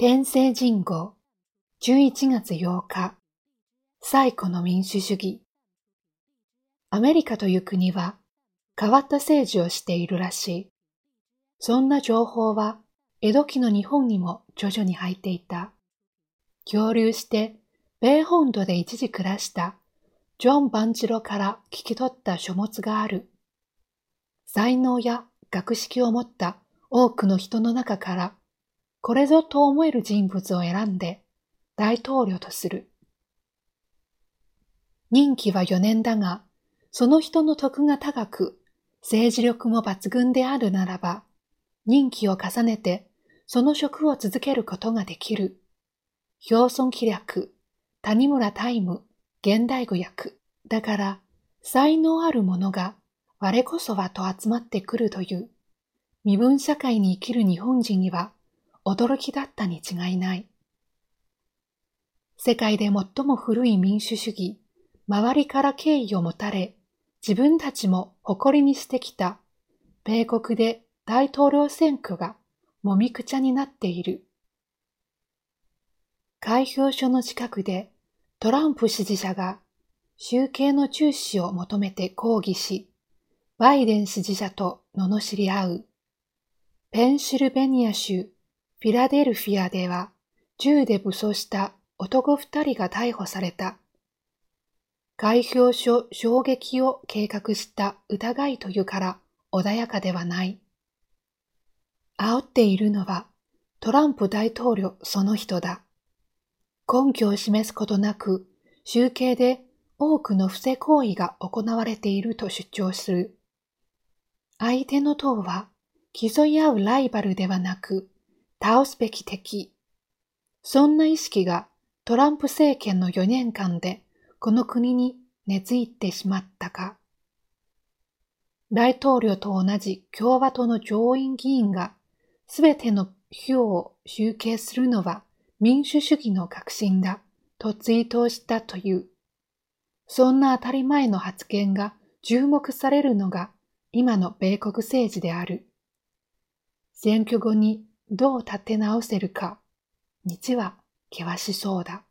天聖人号11月8日最古の民主主義アメリカという国は変わった政治をしているらしい。そんな情報は江戸期の日本にも徐々に入っていた。漂流して米本土で一時暮らしたジョン・バンジロから聞き取った書物がある。才能や学識を持った多くの人の中からこれぞと思える人物を選んで大統領とする。任期は4年だが、その人の徳が高く、政治力も抜群であるならば、任期を重ねてその職を続けることができる。表村気略、谷村タイム、現代語訳。だから、才能ある者が我こそはと集まってくるという、身分社会に生きる日本人には驚きだったに違いない。世界で最も古い民主主義、周りから敬意を持たれ、自分たちも誇りにしてきた、米国で大統領選挙がもみくちゃになっている。開票所の近くでトランプ支持者が集計の中止を求めて抗議し、バイデン支持者と罵り合う。ペンシルベニア州フィラデルフィアでは銃で武装した男二人が逮捕された。開票所衝撃を計画した疑いというから穏やかではない。煽っているのはトランプ大統領その人だ。根拠を示すことなく集計で多くの不正行為が行われていると主張する。相手の党は競い合うライバルではなく倒すべき敵。そんな意識がトランプ政権の4年間でこの国に根付いてしまったか。大統領と同じ共和党の上院議員がすべての票を集計するのは民主主義の革新だとツイートしたという。そんな当たり前の発言が注目されるのが今の米国政治である。選挙後にどう立て直せるか、道は険しそうだ。